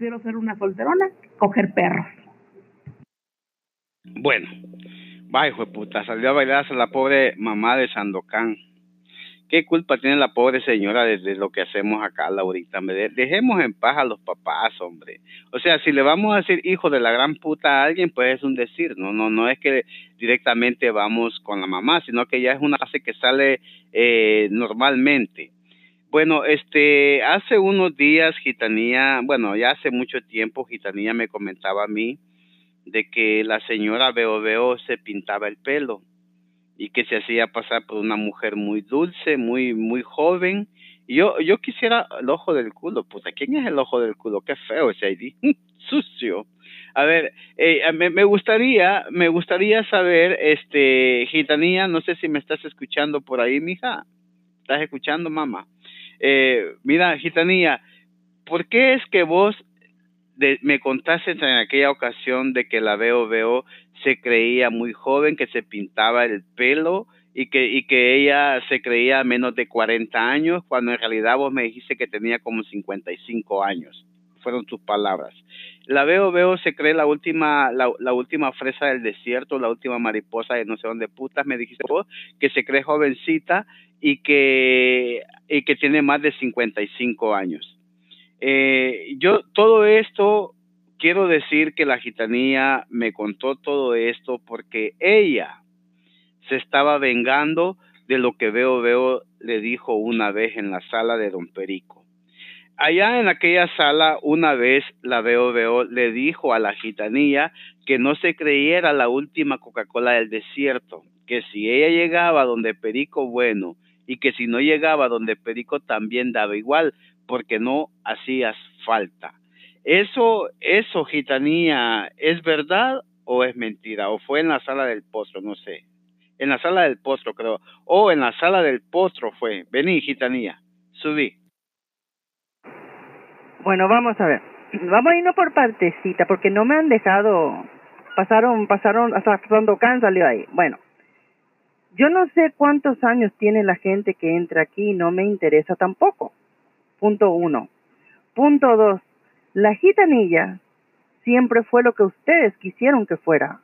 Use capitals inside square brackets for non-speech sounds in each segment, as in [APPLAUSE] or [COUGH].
Quiero ser una solterona, coger perros. Bueno, va hijo de puta, salió a bailar a la pobre mamá de Sandokan. ¿Qué culpa tiene la pobre señora de, lo que hacemos acá, Laurita? Dejemos en paz a los papás, hombre. O sea, si le vamos a decir hijo de la gran puta a alguien, pues es un decir, no, no, no es que directamente vamos con la mamá, sino que ya es una frase que sale eh, normalmente. Bueno, este, hace unos días Gitanía, bueno, ya hace mucho tiempo Gitanía me comentaba a mí de que la señora Veo Veo se pintaba el pelo y que se hacía pasar por una mujer muy dulce, muy muy joven. Y yo yo quisiera el ojo del culo, puta, ¿quién es el ojo del culo? Qué feo ese ID, [LAUGHS] sucio. A ver, eh, me, me, gustaría me gustaría saber, este, gitanía, no sé si me estás escuchando por ahí, mija. ¿Estás escuchando, mamá? Eh, mira, gitanía, ¿por qué es que vos me contaste en aquella ocasión de que la veo veo se creía muy joven, que se pintaba el pelo y que, y que ella se creía menos de 40 años, cuando en realidad vos me dijiste que tenía como 55 años. Fueron tus palabras. La veo, veo, se cree la última, la, última fresa del desierto, la última mariposa de no sé dónde putas, me dijiste vos, que se cree jovencita y que, y que tiene más de 55 años. Eh, yo todo esto quiero decir que la gitanía me contó todo esto porque ella se estaba vengando de lo que Veo Veo le dijo una vez en la sala de Don Perico. Allá en aquella sala, una vez la Veo le dijo a la gitanía que no se creyera la última Coca-Cola del desierto, que si ella llegaba donde Perico bueno y que si no llegaba donde Perico también daba igual, porque no hacías falta. Eso, eso, gitanía, ¿es verdad o es mentira? ¿O fue en la sala del postro? No sé. En la sala del postro, creo. O en la sala del postro fue. Vení, gitanía. Subí. Bueno, vamos a ver. Vamos a irnos por partecita, porque no me han dejado. Pasaron, pasaron, hasta cuando Can salió ahí. Bueno, yo no sé cuántos años tiene la gente que entra aquí, no me interesa tampoco. Punto uno. Punto dos. La gitanilla siempre fue lo que ustedes quisieron que fuera.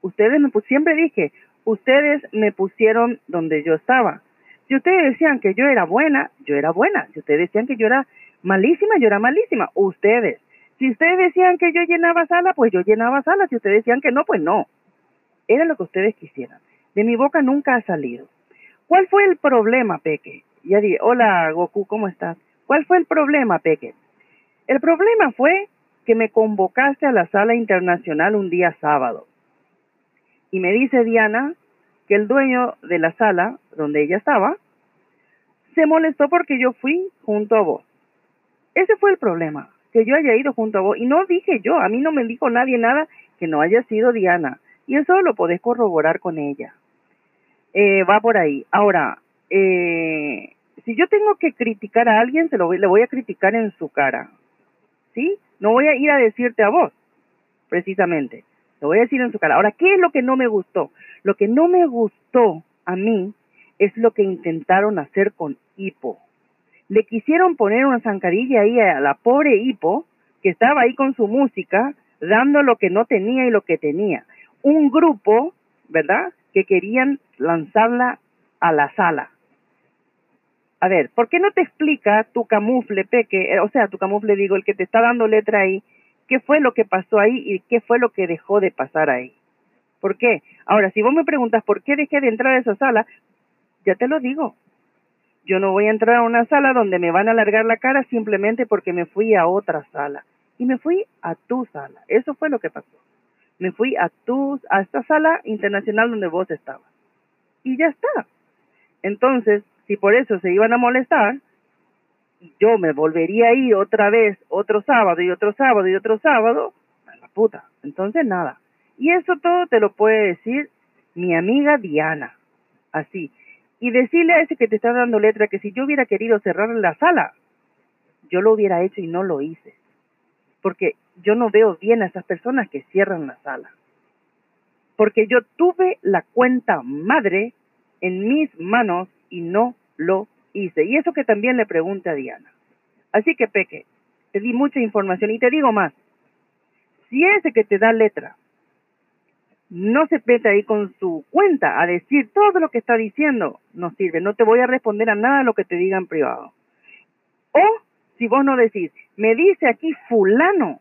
Ustedes me siempre dije, ustedes me pusieron donde yo estaba. Si ustedes decían que yo era buena, yo era buena. Si ustedes decían que yo era malísima, yo era malísima. Ustedes. Si ustedes decían que yo llenaba sala, pues yo llenaba sala. Si ustedes decían que no, pues no. Era lo que ustedes quisieran. De mi boca nunca ha salido. ¿Cuál fue el problema, Peque? Ya dije, hola Goku, ¿cómo estás? ¿Cuál fue el problema, Peque? El problema fue que me convocaste a la sala internacional un día sábado. Y me dice Diana que el dueño de la sala donde ella estaba se molestó porque yo fui junto a vos. Ese fue el problema, que yo haya ido junto a vos. Y no dije yo, a mí no me dijo nadie nada que no haya sido Diana. Y eso lo podés corroborar con ella. Eh, va por ahí. Ahora, eh, si yo tengo que criticar a alguien, se lo le voy a criticar en su cara. ¿Sí? No voy a ir a decirte a vos, precisamente. Lo voy a decir en su cara. Ahora, ¿qué es lo que no me gustó? Lo que no me gustó a mí es lo que intentaron hacer con Hipo. Le quisieron poner una zancadilla ahí a la pobre Hipo, que estaba ahí con su música, dando lo que no tenía y lo que tenía. Un grupo, ¿verdad? Que querían lanzarla a la sala a ver, ¿por qué no te explica tu camufle, Peque? Eh, o sea, tu camufle, digo, el que te está dando letra ahí, qué fue lo que pasó ahí y qué fue lo que dejó de pasar ahí? ¿Por qué? Ahora, si vos me preguntas por qué dejé de entrar a esa sala, ya te lo digo. Yo no voy a entrar a una sala donde me van a alargar la cara simplemente porque me fui a otra sala. Y me fui a tu sala. Eso fue lo que pasó. Me fui a tu, a esta sala internacional donde vos estabas. Y ya está. Entonces, si por eso se iban a molestar, yo me volvería a ir otra vez, otro sábado y otro sábado y otro sábado, a la puta. Entonces nada. Y eso todo te lo puede decir mi amiga Diana. Así. Y decirle a ese que te está dando letra que si yo hubiera querido cerrar la sala, yo lo hubiera hecho y no lo hice. Porque yo no veo bien a esas personas que cierran la sala. Porque yo tuve la cuenta madre en mis manos y no lo hice. Y eso que también le pregunte a Diana. Así que, Peque, te di mucha información y te digo más. Si ese que te da letra no se mete ahí con su cuenta a decir todo lo que está diciendo, no sirve. No te voy a responder a nada lo que te diga en privado. O si vos no decís, me dice aquí fulano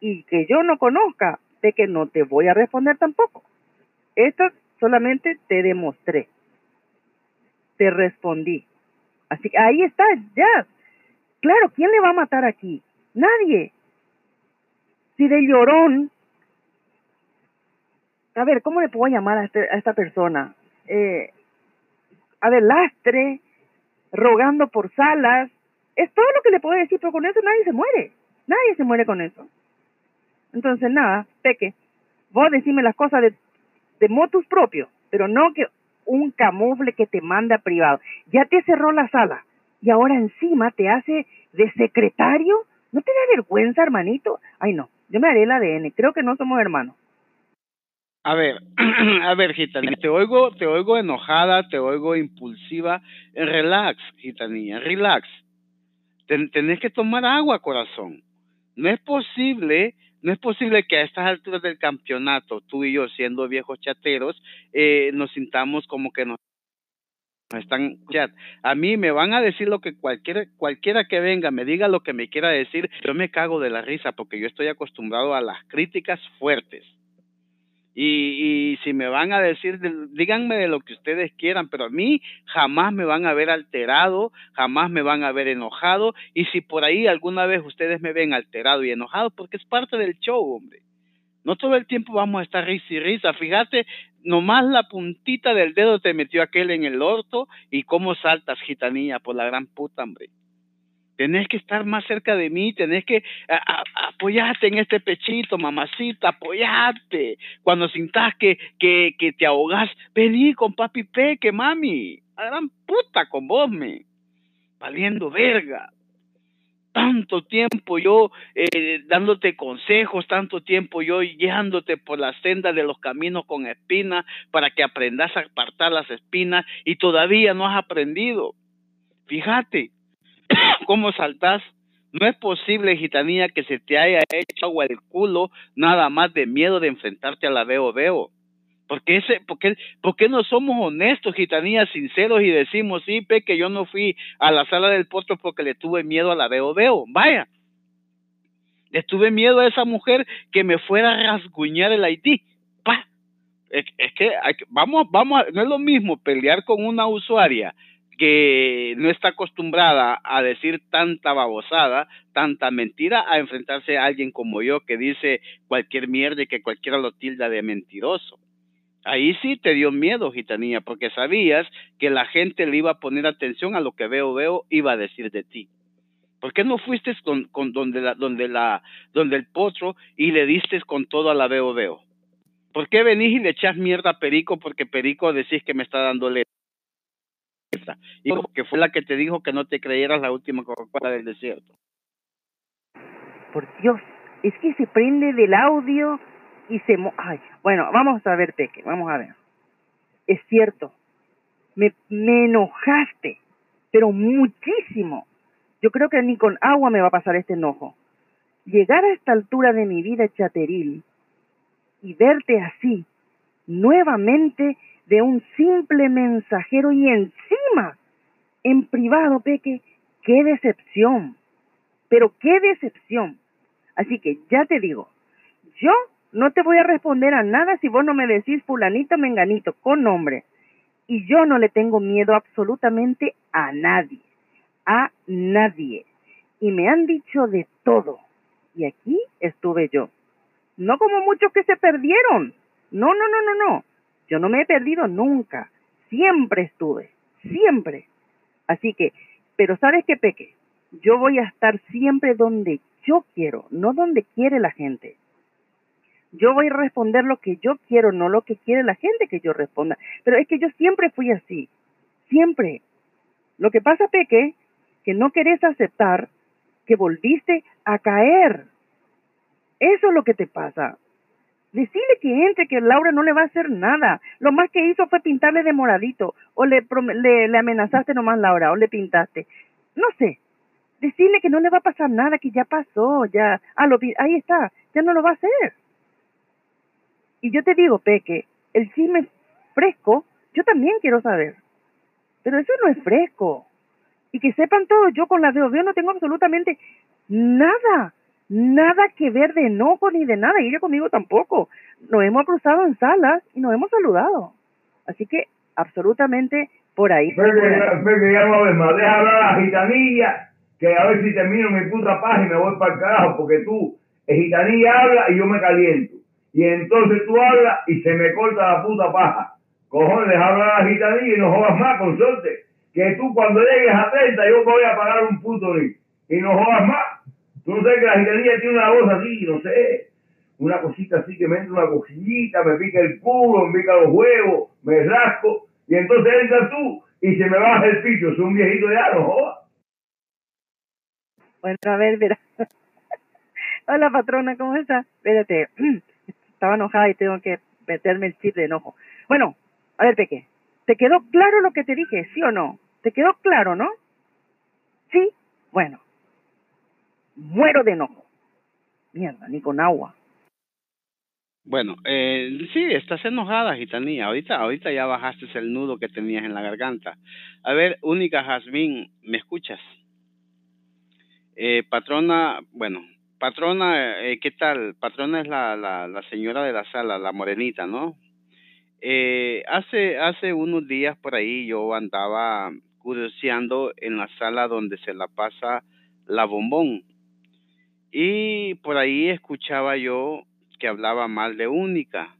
y que yo no conozca, de que no te voy a responder tampoco. Esto solamente te demostré. Te respondí. Así que ahí está, ya. Claro, ¿quién le va a matar aquí? Nadie. Si de llorón, a ver, ¿cómo le puedo llamar a, este, a esta persona? Eh, a ver, lastre, rogando por salas, es todo lo que le puedo decir, pero con eso nadie se muere. Nadie se muere con eso. Entonces, nada, Peque, vos decime las cosas de, de motus propio, pero no que un camufle que te manda privado. Ya te cerró la sala y ahora encima te hace de secretario. ¿No te da vergüenza, hermanito? Ay, no, yo me haré el ADN, creo que no somos hermanos. A ver, [CLEARS THROAT] a ver, Gitanilla, te oigo, te oigo enojada, te oigo impulsiva. Relax, Gitanilla, relax. tenés que tomar agua, corazón. No es posible no es posible que a estas alturas del campeonato, tú y yo, siendo viejos chateros, eh, nos sintamos como que nos están a mí me van a decir lo que cualquiera cualquiera que venga me diga lo que me quiera decir yo me cago de la risa porque yo estoy acostumbrado a las críticas fuertes y, y si me van a decir, díganme de lo que ustedes quieran, pero a mí jamás me van a ver alterado, jamás me van a ver enojado. Y si por ahí alguna vez ustedes me ven alterado y enojado, porque es parte del show, hombre. No todo el tiempo vamos a estar risa y risa. Fíjate, nomás la puntita del dedo te metió aquel en el orto y cómo saltas, gitanilla, por la gran puta, hombre tenés que estar más cerca de mí, tenés que apoyarte en este pechito, mamacita, apoyarte. Cuando sintas que, que, que te ahogas, vení con papi peque, mami. A gran puta con vos, me. Valiendo verga. Tanto tiempo yo eh, dándote consejos, tanto tiempo yo guiándote por la senda de los caminos con espinas para que aprendas a apartar las espinas y todavía no has aprendido. Fíjate, ¿Cómo saltas? No es posible, gitanía, que se te haya hecho agua el culo nada más de miedo de enfrentarte a la veo veo. Porque ese, porque, porque no somos honestos, gitanía, sinceros y decimos, sí, pe, que yo no fui a la sala del postre porque le tuve miedo a la veo veo. Vaya, le tuve miedo a esa mujer que me fuera a rasguñar el ID. Pa. Es, que vamos, vamos, no es lo mismo pelear con una usuaria que no está acostumbrada a decir tanta babosada, tanta mentira, a enfrentarse a alguien como yo que dice cualquier mierda y que cualquiera lo tilda de mentiroso. Ahí sí te dio miedo, gitanía, porque sabías que la gente le iba a poner atención a lo que veo, veo, iba a decir de ti. ¿Por qué no fuiste con, donde, la, donde, la, donde el potro y le diste con todo a la veo, veo? ¿Por qué venís y le echas mierda a Perico porque Perico decís que me está dando letra? Y que fue la que te dijo que no te creyeras la última Coca-Cola del desierto. Por Dios, es que se prende del audio y se... Mo Ay, bueno, vamos a ver, Peque, vamos a ver. Es cierto, me, me enojaste, pero muchísimo. Yo creo que ni con agua me va a pasar este enojo. Llegar a esta altura de mi vida chateril y verte así, nuevamente de un simple mensajero y encima en privado, Peque, qué decepción, pero qué decepción. Así que ya te digo, yo no te voy a responder a nada si vos no me decís fulanito menganito con nombre. Y yo no le tengo miedo absolutamente a nadie, a nadie. Y me han dicho de todo. Y aquí estuve yo. No como muchos que se perdieron. No, no, no, no, no. Yo no me he perdido nunca, siempre estuve, siempre. Así que, pero ¿sabes qué, Peque? Yo voy a estar siempre donde yo quiero, no donde quiere la gente. Yo voy a responder lo que yo quiero, no lo que quiere la gente que yo responda. Pero es que yo siempre fui así, siempre. Lo que pasa, Peque, que no querés aceptar que volviste a caer. Eso es lo que te pasa. Decirle que entre, que Laura no le va a hacer nada. Lo más que hizo fue pintarle de moradito. O le, le, le amenazaste nomás, Laura, o le pintaste. No sé. decirle que no le va a pasar nada, que ya pasó, ya, ah, lo, ahí está, ya no lo va a hacer. Y yo te digo, Peque, el chisme fresco, yo también quiero saber. Pero eso no es fresco. Y que sepan todos, yo con la de yo no tengo absolutamente nada, nada que ver de enojo ni de nada, y ella conmigo tampoco. Nos hemos cruzado en salas y nos hemos saludado. Así que absolutamente por ahí. Peque, Peque, ya no ves más, deja hablar a la gitanilla, que a ver si termino mi puta paz y me voy para el carajo, porque tú, el gitanilla habla y yo me caliento. Y entonces tú hablas y se me corta la puta paja. Cojones, deja hablar a la gitanilla y no jodas más, con suerte. Que tú cuando llegues a 30 yo voy a pagar un puto y no jodas más. Tú no sabes que la gitanilla tiene una voz así, no sé, una cosita así que me entra una cosillita, me pica el culo, me pica los huevos, me rasco, y entonces entras tú y se me baja el picho, soy un viejito ya, no jodas. Bueno, a ver, mira. [LAUGHS] Hola patrona, ¿cómo estás? Espérate, [CLEARS THROAT] estaba enojada y tengo que meterme el chip de enojo. Bueno, a ver, Peque, ¿te quedó claro lo que te dije, sí o no? ¿Te quedó claro, no? Sí, bueno, muero de enojo. Mierda, ni con agua. Bueno, eh, sí, estás enojada, gitanía. Ahorita, ahorita ya bajaste el nudo que tenías en la garganta. A ver, única Jazmín, ¿me escuchas? Eh, patrona, bueno, patrona, eh, ¿qué tal? Patrona es la, la, la señora de la sala, la morenita, ¿no? Eh, hace, hace unos días por ahí yo andaba curioseando en la sala donde se la pasa la bombón. Y por ahí escuchaba yo que hablaba mal de Única,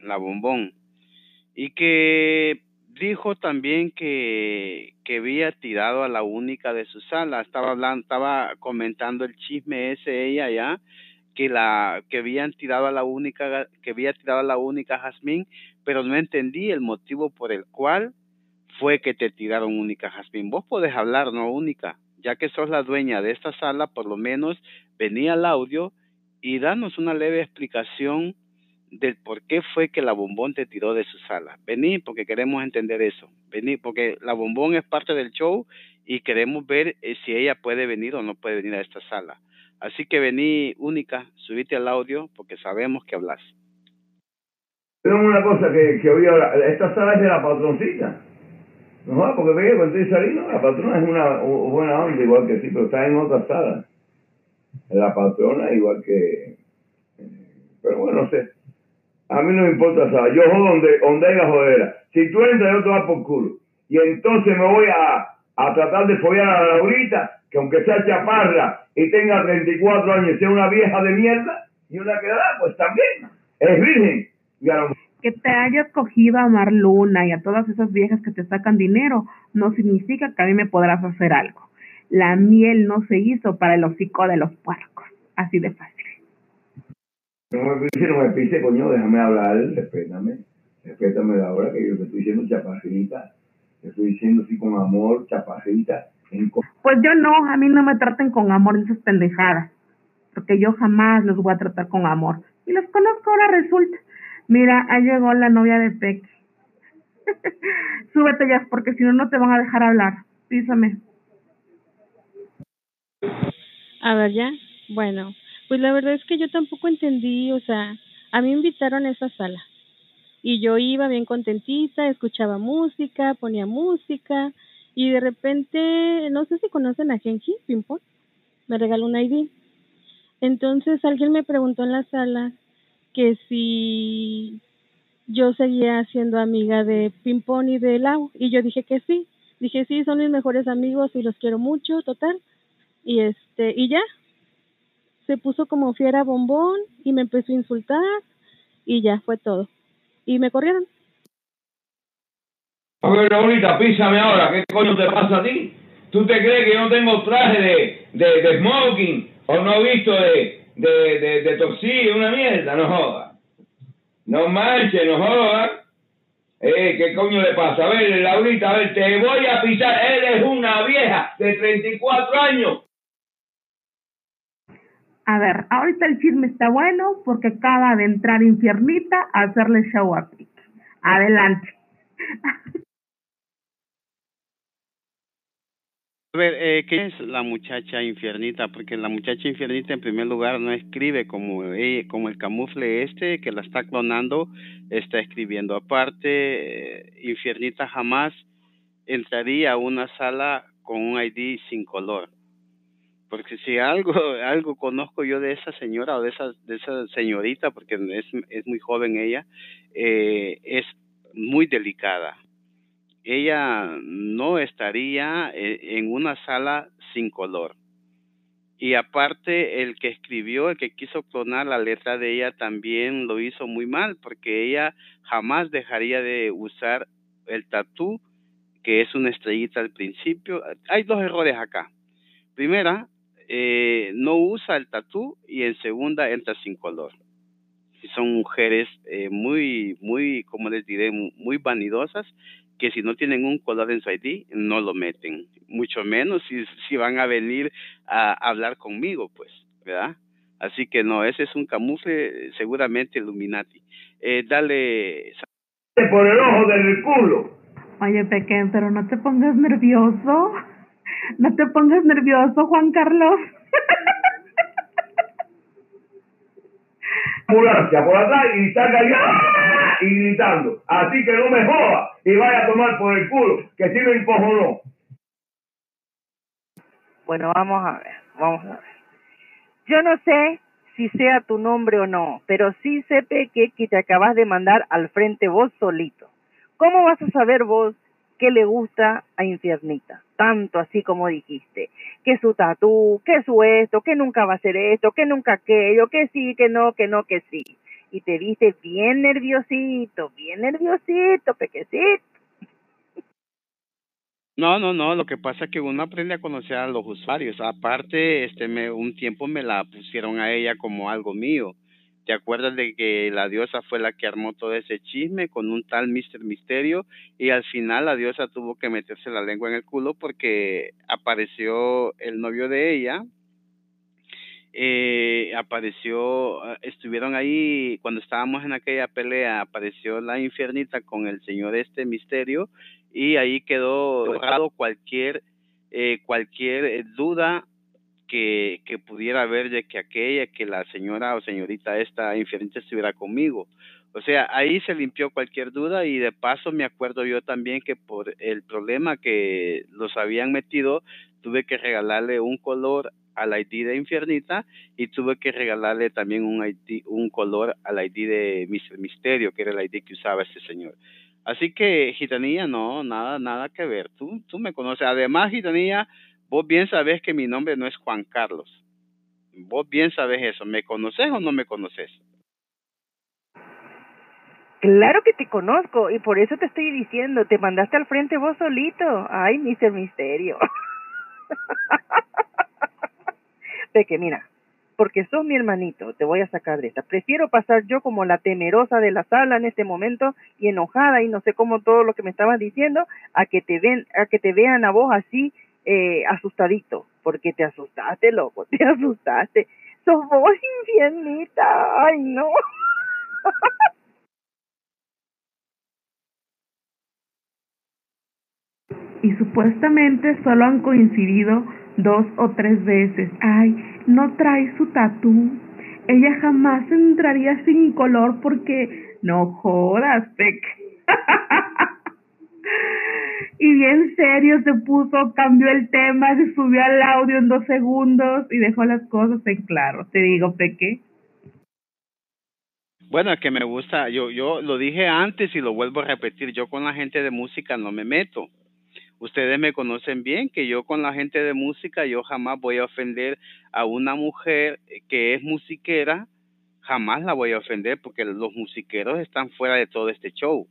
la bombón, y que dijo también que, que había tirado a la única de su sala, estaba hablando, estaba comentando el chisme ese ella ya, que la, que habían tirado a la única, que había tirado a la única Jazmín, pero no entendí el motivo por el cual fue que te tiraron única Jazmín. Vos podés hablar, no única, ya que sos la dueña de esta sala, por lo menos venía el audio y danos una leve explicación del por qué fue que la bombón te tiró de su sala. Vení porque queremos entender eso. Vení porque la bombón es parte del show y queremos ver eh, si ella puede venir o no puede venir a esta sala. Así que vení, única, subite al audio porque sabemos que hablas. Tengo una cosa que, que ahora. Esta sala es de la patroncita. No, porque ve cuando estoy saliendo, la patrona es una buena onda, igual que sí, pero está en otra sala la patrona, igual que... Pero bueno, no sé. A mí no me importa, ¿sabes? Yo jodo donde, donde haya jodera. Si tú entras, yo te vas por culo. Y entonces me voy a, a tratar de follar a la Laurita, que aunque sea chaparra y tenga 34 años, sea una vieja de mierda, y una que da, pues también. Es virgen. Que te hayas cogido a Marluna y a todas esas viejas que te sacan dinero, no significa que a mí me podrás hacer algo. La miel no se hizo para el hocico de los puercos. Así de fácil. No me pise, no me pise, coño, déjame hablar, respétame. Respétame la hora que yo te estoy diciendo chaparrita. Te estoy diciendo así con amor, chaparrita. Pues yo no, a mí no me traten con amor esas pendejadas. Porque yo jamás los voy a tratar con amor. Y los conozco ahora resulta. Mira, ahí llegó la novia de Peque. [LAUGHS] Súbete ya, porque si no, no te van a dejar hablar. Písame. A ver, ya. Bueno, pues la verdad es que yo tampoco entendí, o sea, a mí me invitaron a esa sala y yo iba bien contentita, escuchaba música, ponía música y de repente, no sé si conocen a Genji Pimpón, me regaló un ID. Entonces alguien me preguntó en la sala que si yo seguía siendo amiga de Pimpón y de Lau y yo dije que sí. Dije, sí, son mis mejores amigos y los quiero mucho, total y este y ya. Se puso como fiera bombón y me empezó a insultar y ya fue todo. Y me corrieron. A ver ahorita písame ahora. Qué coño te pasa a ti tú te crees que yo tengo traje de de, de smoking o no visto de de de, de una mierda no joda no marche no joda eh, ¿qué coño le pasa? A ver, Laurita, a ver, te voy a pisar. Eres una vieja de 34 años a ver, ahorita el chisme está bueno porque acaba de entrar Infiernita a hacerle show a. Adelante. [LAUGHS] A ver, eh, ¿qué es la muchacha infiernita? Porque la muchacha infiernita en primer lugar no escribe como, ella, como el camufle este que la está clonando, está escribiendo. Aparte, eh, infiernita jamás entraría a una sala con un ID sin color. Porque si algo [LAUGHS] algo conozco yo de esa señora o de esa de esa señorita, porque es, es muy joven ella, eh, es muy delicada ella no estaría eh, en una sala sin color. Y aparte, el que escribió, el que quiso clonar la letra de ella también lo hizo muy mal, porque ella jamás dejaría de usar el tatú, que es una estrellita al principio. Hay dos errores acá. Primera, eh, no usa el tatú y en segunda entra sin color. Son mujeres eh, muy, muy, como les diré, muy vanidosas que si no tienen un color en su ID, no lo meten. Mucho menos si, si van a venir a hablar conmigo, pues, ¿verdad? Así que no, ese es un camufle seguramente Illuminati. Eh, dale. Por el ojo del culo. Oye, Pequeño, pero no te pongas nervioso. No te pongas nervioso, Juan Carlos. Ambulancia por atrás y y gritando. Así que no me joda y vaya a tomar por el culo, que si me encojonó. Bueno, vamos a ver, vamos a ver. Yo no sé si sea tu nombre o no, pero sí sé Peque que te acabas de mandar al frente vos solito. ¿Cómo vas a saber vos qué le gusta a Infiernita? Tanto así como dijiste, que su tatú, que su esto, que nunca va a hacer esto, que nunca aquello, que sí, que no, que no, que sí y te viste bien nerviosito, bien nerviosito, pequecito. No, no, no, lo que pasa es que uno aprende a conocer a los usuarios. Aparte, este me un tiempo me la pusieron a ella como algo mío. ¿Te acuerdas de que la diosa fue la que armó todo ese chisme con un tal Mister Misterio y al final la diosa tuvo que meterse la lengua en el culo porque apareció el novio de ella, eh, apareció, ah, estuvieron ahí cuando estábamos en aquella pelea, apareció la infiernita con el señor este misterio y ahí quedó borrado cualquier eh, cualquier eh, duda que, que pudiera haber de que aquella, que la señora o señorita esta infiernita estuviera conmigo. O sea, ahí se limpió cualquier duda y de paso me acuerdo yo también que por el problema que los habían metido, tuve que regalarle un color al ID de Infiernita y tuve que regalarle también un ID, un color al ID de Misterio, que era el ID que usaba este señor. Así que, Gitanilla, no, nada, nada que ver. Tú, tú me conoces. Además, Gitanilla, vos bien sabes que mi nombre no es Juan Carlos. Vos bien sabes eso. ¿Me conoces o no me conoces? Claro que te conozco y por eso te estoy diciendo, te mandaste al frente vos solito. Ay, Mister Misterio. [LAUGHS] [LAUGHS] de que, mira, porque sos mi hermanito, te voy a sacar de esta. Prefiero pasar yo como la temerosa de la sala en este momento y enojada y no sé cómo todo lo que me estabas diciendo, a que te ven, a que te vean a vos así eh, asustadito, porque te asustaste, loco, te [LAUGHS] asustaste. Sos vos infiernita, ay no. [LAUGHS] y supuestamente solo han coincidido dos o tres veces. Ay, no trae su tatú. Ella jamás entraría sin color porque no jodas, Peck. [LAUGHS] y bien serio se puso, cambió el tema, se subió al audio en dos segundos y dejó las cosas en claro. Te digo, Peque. Bueno, que me gusta, yo, yo lo dije antes y lo vuelvo a repetir, yo con la gente de música no me meto ustedes me conocen bien que yo con la gente de música yo jamás voy a ofender a una mujer que es musiquera, jamás la voy a ofender porque los musiqueros están fuera de todo este show.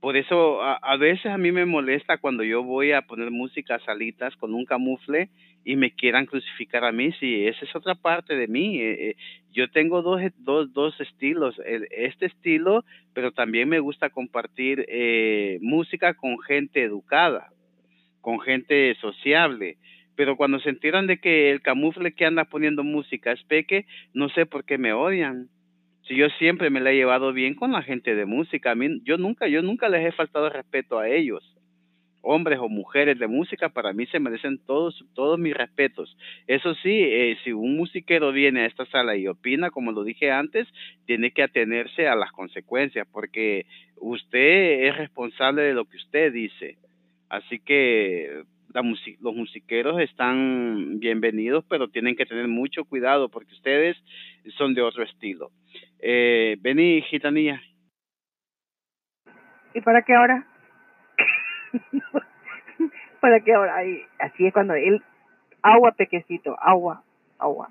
Por eso a, veces a mí me molesta cuando yo voy a poner música a salitas con un camufle y me quieran crucificar a mí, sí, esa es otra parte de mí. Eh, eh, yo tengo dos, dos, dos estilos, este estilo, pero también me gusta compartir eh, música con gente educada con gente sociable. Pero cuando se enteran de que el camufle que anda poniendo música es peque, no sé por qué me odian. Si yo siempre me la he llevado bien con la gente de música, a mí, yo nunca, yo nunca les he faltado respeto a ellos. Hombres o mujeres de música, para mí se merecen todos, todos mis respetos. Eso sí, eh, si un musiquero viene a esta sala y opina, como lo dije antes, tiene que atenerse a las consecuencias, porque usted es responsable de lo que usted dice. Así que los musiqueros están bienvenidos, pero tienen que tener mucho cuidado porque ustedes son de otro estilo. Eh, vení, gitanía. ¿Y para qué ahora? [LAUGHS] ¿Para qué ahora? así es cuando él, agua pequecito, agua, agua.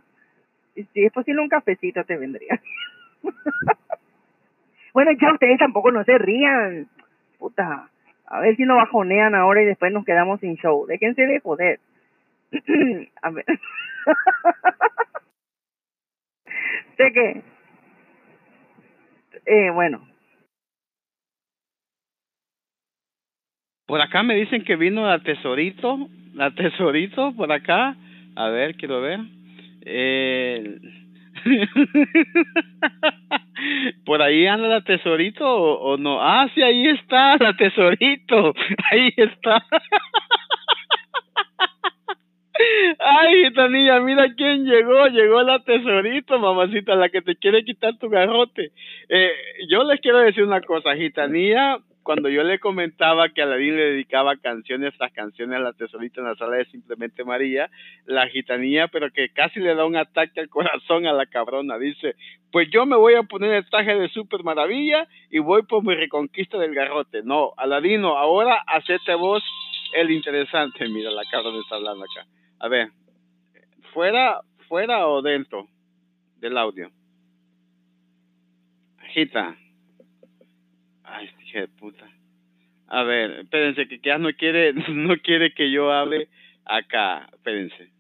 Y si es posible un cafecito te vendría. [LAUGHS] bueno, ya ustedes tampoco no se rían. Puta. A ver si nos bajonean ahora y después nos quedamos sin show. Déjense de joder. [CLEARS THROAT] a ver. [LAUGHS] sé que. Eh, bueno. Por acá me dicen que vino la tesorito, la tesorito por acá. A ver, quiero ver. Eh, [LAUGHS] ¿Por ahí anda la tesorito o, no? Ah, sí, ahí está la tesorito. [LAUGHS] Ahí está. [LAUGHS] Ay, Tanilla, mira quién llegó. Llegó la tesorito, mamacita, la que te quiere quitar tu garrote. Eh, yo les quiero decir una cosa, Gitanía cuando yo le comentaba que Aladín le dedicaba canciones tras canciones a la tesorita en la sala de Simplemente María, la gitanía, pero que casi le da un ataque al corazón a la cabrona, dice, pues yo me voy a poner el traje de Super Maravilla y voy por mi reconquista del garrote. No, Aladino, ahora hacete vos el interesante. Mira, la cabrona está hablando acá. A ver, fuera, fuera o dentro del audio. Gita. Ay, hija de puta. A ver, espérense, que ya no quiere, [LAUGHS] no quiere que yo hable acá. Espérense.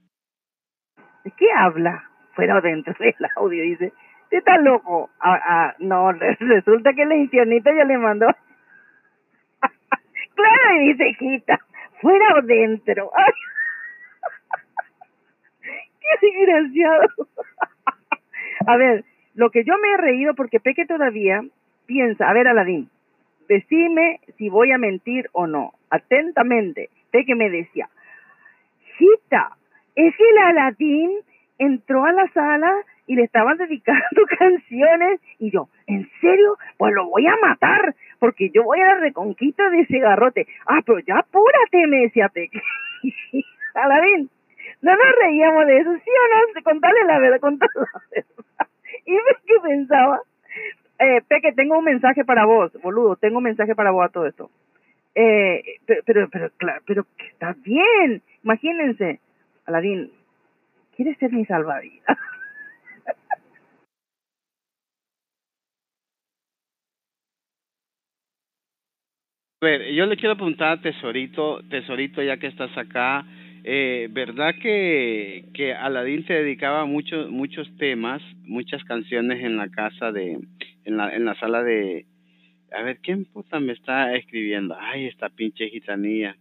¿De qué habla? Fuera dentro del audio, dice. ¿Usted está loco? Ah, ah, no, resulta que la infiernita ya le mandó. [LAUGHS] claro, y dice, hijita, fuera o dentro. [LAUGHS] qué desgraciado. a ver, lo que yo me he reído porque Peque todavía piensa, a ver, Aladín, decime si voy a mentir o no. Atentamente, ve que me decía, Gita, es que el Aladín entró a la sala y le estaban [LAUGHS] dedicando canciones y yo, ¿en serio? Pues lo voy a matar porque yo voy a la reconquista de ese garrote. Ah, pero ya apúrate, me decía Peque. [LAUGHS] Aladín, no nos reíamos de eso, ¿sí o no? Contale la verdad, contale la verdad. [LAUGHS] Y ves que pensaba, eh, Peque, tengo un mensaje para vos, boludo, tengo un mensaje para vos a todo esto. Eh, pero, pero, pero, claro, pero está bien. Imagínense, Aladín, ¿quieres ser mi salvavidas? [LAUGHS] A ver, yo le quiero preguntar a Tesorito, Tesorito, ya que estás acá, eh, ¿verdad que, Aladín se dedicaba muchos muchos temas, muchas canciones en la casa de, en la, en la sala de, a ver, ¿quién puta me está escribiendo? Ay, esta pinche gitanía.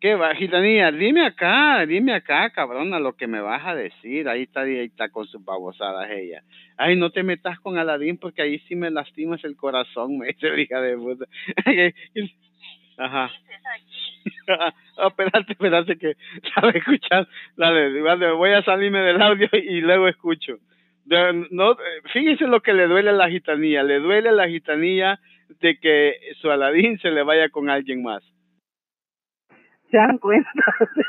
¿Qué va, gitanía? Dime acá, dime acá, cabrona, lo que me vas a decir. Ahí está, ahí está con sus babosadas ella. Ay, no te metas con Aladín porque ahí sí me lastimas el corazón, [LAUGHS] me dice hija de puta. [LAUGHS] Ajá. oh, [LAUGHS] espérate, espérate que sabe escuchar. Dale, dale, voy a salirme del audio y luego escucho. No, fíjese lo que le duele a la gitanía. Le duele a la gitanía de que su Aladín se le vaya con alguien más. ¿Se dan cuenta?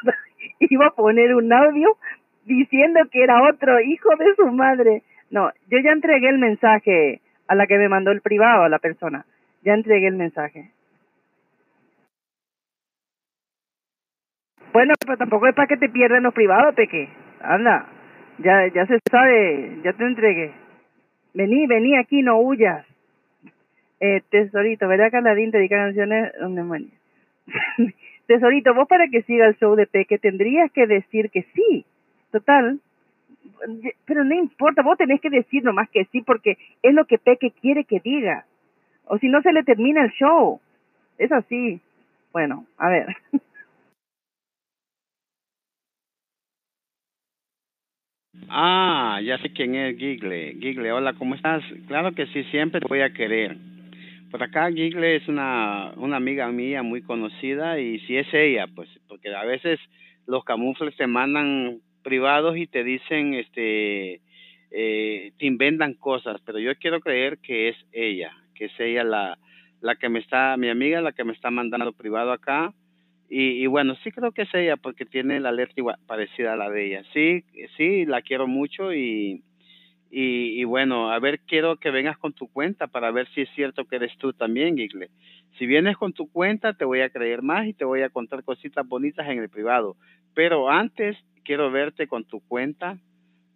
[LAUGHS] Iba a poner un audio diciendo que era otro hijo de su madre. No, yo ya entregué el mensaje a la que me mandó el privado, a la persona. Ya entregué el mensaje. Bueno, pero tampoco es para que te pierdan los privados, Peque. Anda, ya, ya se sabe, ya te entregué. Vení, vení aquí, no huyas. Eh, tesorito, ¿verdad que Aladín te dedica canciones? Un [LAUGHS] tesorito, vos para que siga el show de Peque tendrías que decir que sí. Total. Pero no importa, vos tenés que decir nomás que sí porque es lo que Peque quiere que diga. O si no se le termina el show. Es así. Bueno, a ver. [LAUGHS] Ah, ya sé quién es Gigle. Gigle, hola, ¿cómo estás? Claro que sí, siempre te voy a querer. Por acá Gigle es una, una amiga mía muy conocida y si es ella, pues, porque a veces los camufles te mandan privados y te dicen, este, eh, te inventan cosas, pero yo quiero creer que es ella, que es ella la, la que me está, mi amiga, la que me está mandando privado acá. Y, y bueno, sí creo que es ella porque tiene la letra igual, parecida a la de ella. Sí, sí, la quiero mucho y, y, y, bueno, a ver, quiero que vengas con tu cuenta para ver si es cierto que eres tú también, Gigle. Si vienes con tu cuenta, te voy a creer más y te voy a contar cositas bonitas en el privado. Pero antes, quiero verte con tu cuenta.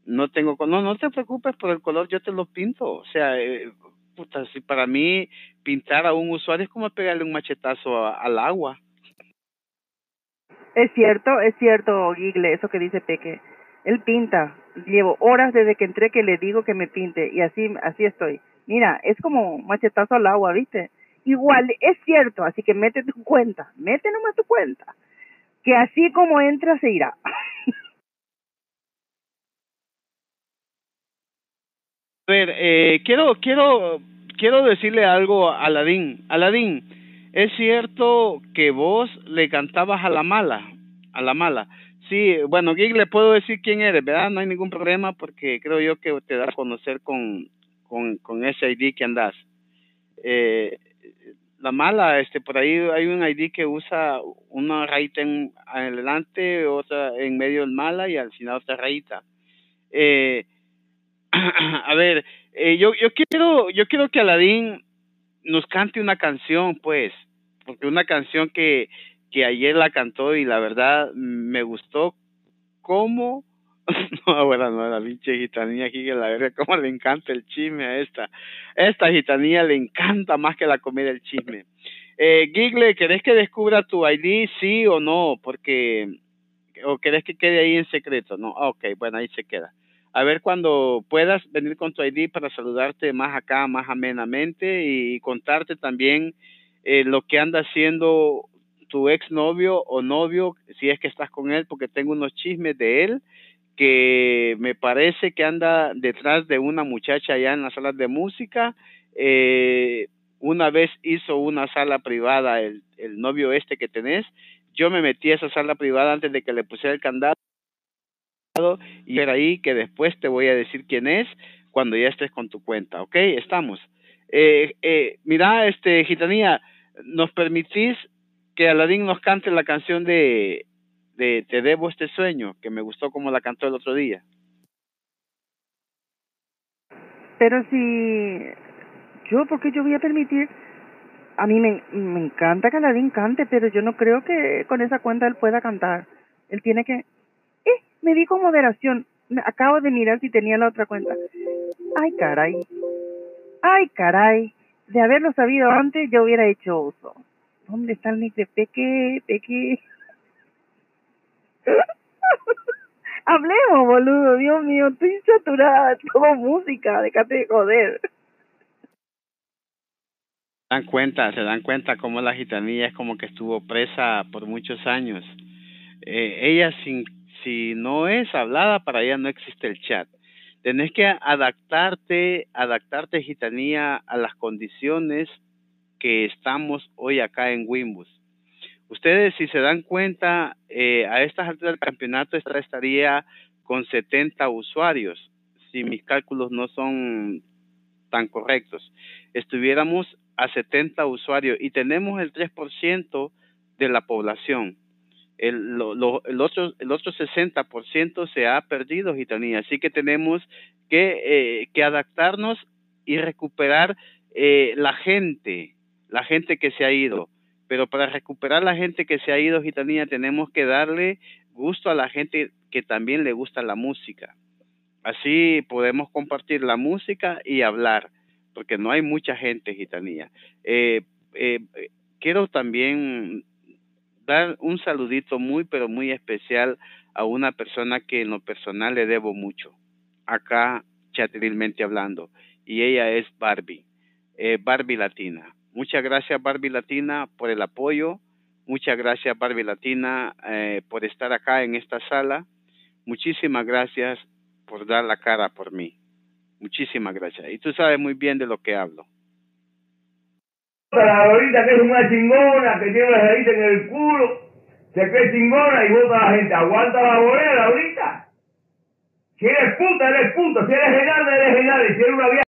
No tengo, no, no te preocupes por el color, yo te lo pinto. O sea, eh, puta, si para mí pintar a un usuario es como pegarle un machetazo a, al agua. Es cierto, es cierto, Gigle, eso que dice Peque. Él pinta, llevo horas desde que entré que le digo que me pinte y así así estoy. Mira, es como machetazo al agua, ¿viste? Igual, es cierto, así que mete tu cuenta, mete nomás tu cuenta, que así como entra se irá. [LAUGHS] A ver, eh, quiero, quiero, quiero decirle algo a Aladín. Aladín, es cierto que vos le cantabas a la mala, a la mala. Sí, bueno, Gig, le puedo decir quién eres, ¿verdad? No hay ningún problema porque creo yo que te da a conocer con, con, con ese ID que andas. Eh, la mala, este, por ahí hay un ID que usa una rayita en adelante, otra en medio del mala y al final otra rayita. Eh, [CLEARS THROAT] a ver, eh, yo, yo quiero, yo quiero que Aladín nos cante una canción, pues, porque una canción que, que ayer la cantó y la verdad me gustó cómo [LAUGHS] no, bueno, no, la pinche gitanía aquí, la verdad, cómo le encanta el chisme a esta. Esta gitanía le encanta más que la comida el chisme. Eh, Gigle, ¿querés que descubra tu ID, sí o no? Porque, o querés que quede ahí en secreto, ¿no? Ok, bueno, ahí se queda. A ver cuando puedas venir con tu ID para saludarte más acá, más amenamente y contarte también eh, lo que anda haciendo tu exnovio o novio, si es que estás con él, porque tengo unos chismes de él que me parece que anda detrás de una muchacha allá en las salas de música. Eh, una vez hizo una sala privada el, el novio este que tenés. Yo me metí a esa sala privada antes de que le pusiera el candado y era ahí que después te voy a decir quién es cuando ya estés con tu cuenta, ¿ok? Estamos. Eh, eh, mira, este, Gitanía, ¿nos permitís que Aladín nos cante la canción de, de Te debo este sueño, que me gustó como la cantó el otro día. Pero si yo, ¿por qué yo voy a permitir? A mí me, me encanta que Aladín cante, pero yo no creo que con esa cuenta él pueda cantar. Él tiene que... Eh, me dijo moderación. Acabo de mirar si tenía la otra cuenta. Ay, caray. Ay, caray. De haberlo sabido antes, yo hubiera hecho uso. ¿Dónde está el nick de Peque? Peque. [LAUGHS] Hablemos, boludo. Dios mío, estoy saturada. Todo música. Déjate de joder. Se dan cuenta, se dan cuenta cómo la gitanilla es como que estuvo presa por muchos años. Eh, ella sin, si no es hablada, para ella no existe el chat. Tenés que adaptarte, adaptarte gitanía a las condiciones que estamos hoy acá en Wimbus. Ustedes, si se dan cuenta, eh, a estas alturas del campeonato esta estaría con 70 usuarios, si mis cálculos no son tan correctos. Estuviéramos a 70 usuarios y tenemos el 3% de la población. El, lo, el, otro, el otro 60% se ha perdido, Gitanía. Así que tenemos que, eh, que adaptarnos y recuperar eh, la gente, la gente que se ha ido. Pero para recuperar la gente que se ha ido, Gitanía, tenemos que darle gusto a la gente que también le gusta la música. Así podemos compartir la música y hablar, porque no hay mucha gente, Gitanía. Eh, eh, quiero también dar un saludito muy, pero muy especial a una persona que en lo personal le debo mucho, acá chatrilmente hablando, y ella es Barbie, eh, Barbie Latina. Muchas gracias Barbie Latina por el apoyo. Muchas gracias Barbie Latina eh, por estar acá en esta sala. Muchísimas gracias por dar la cara por mí. Muchísimas gracias. Y tú sabes muy bien de lo que hablo. La Lorita que es una chingona, que tiene una raíz en el culo, se cree chingona y vota a la gente. Aguanta la bolera, Laurita. Si eres puta, eres puta. Si eres Renalda,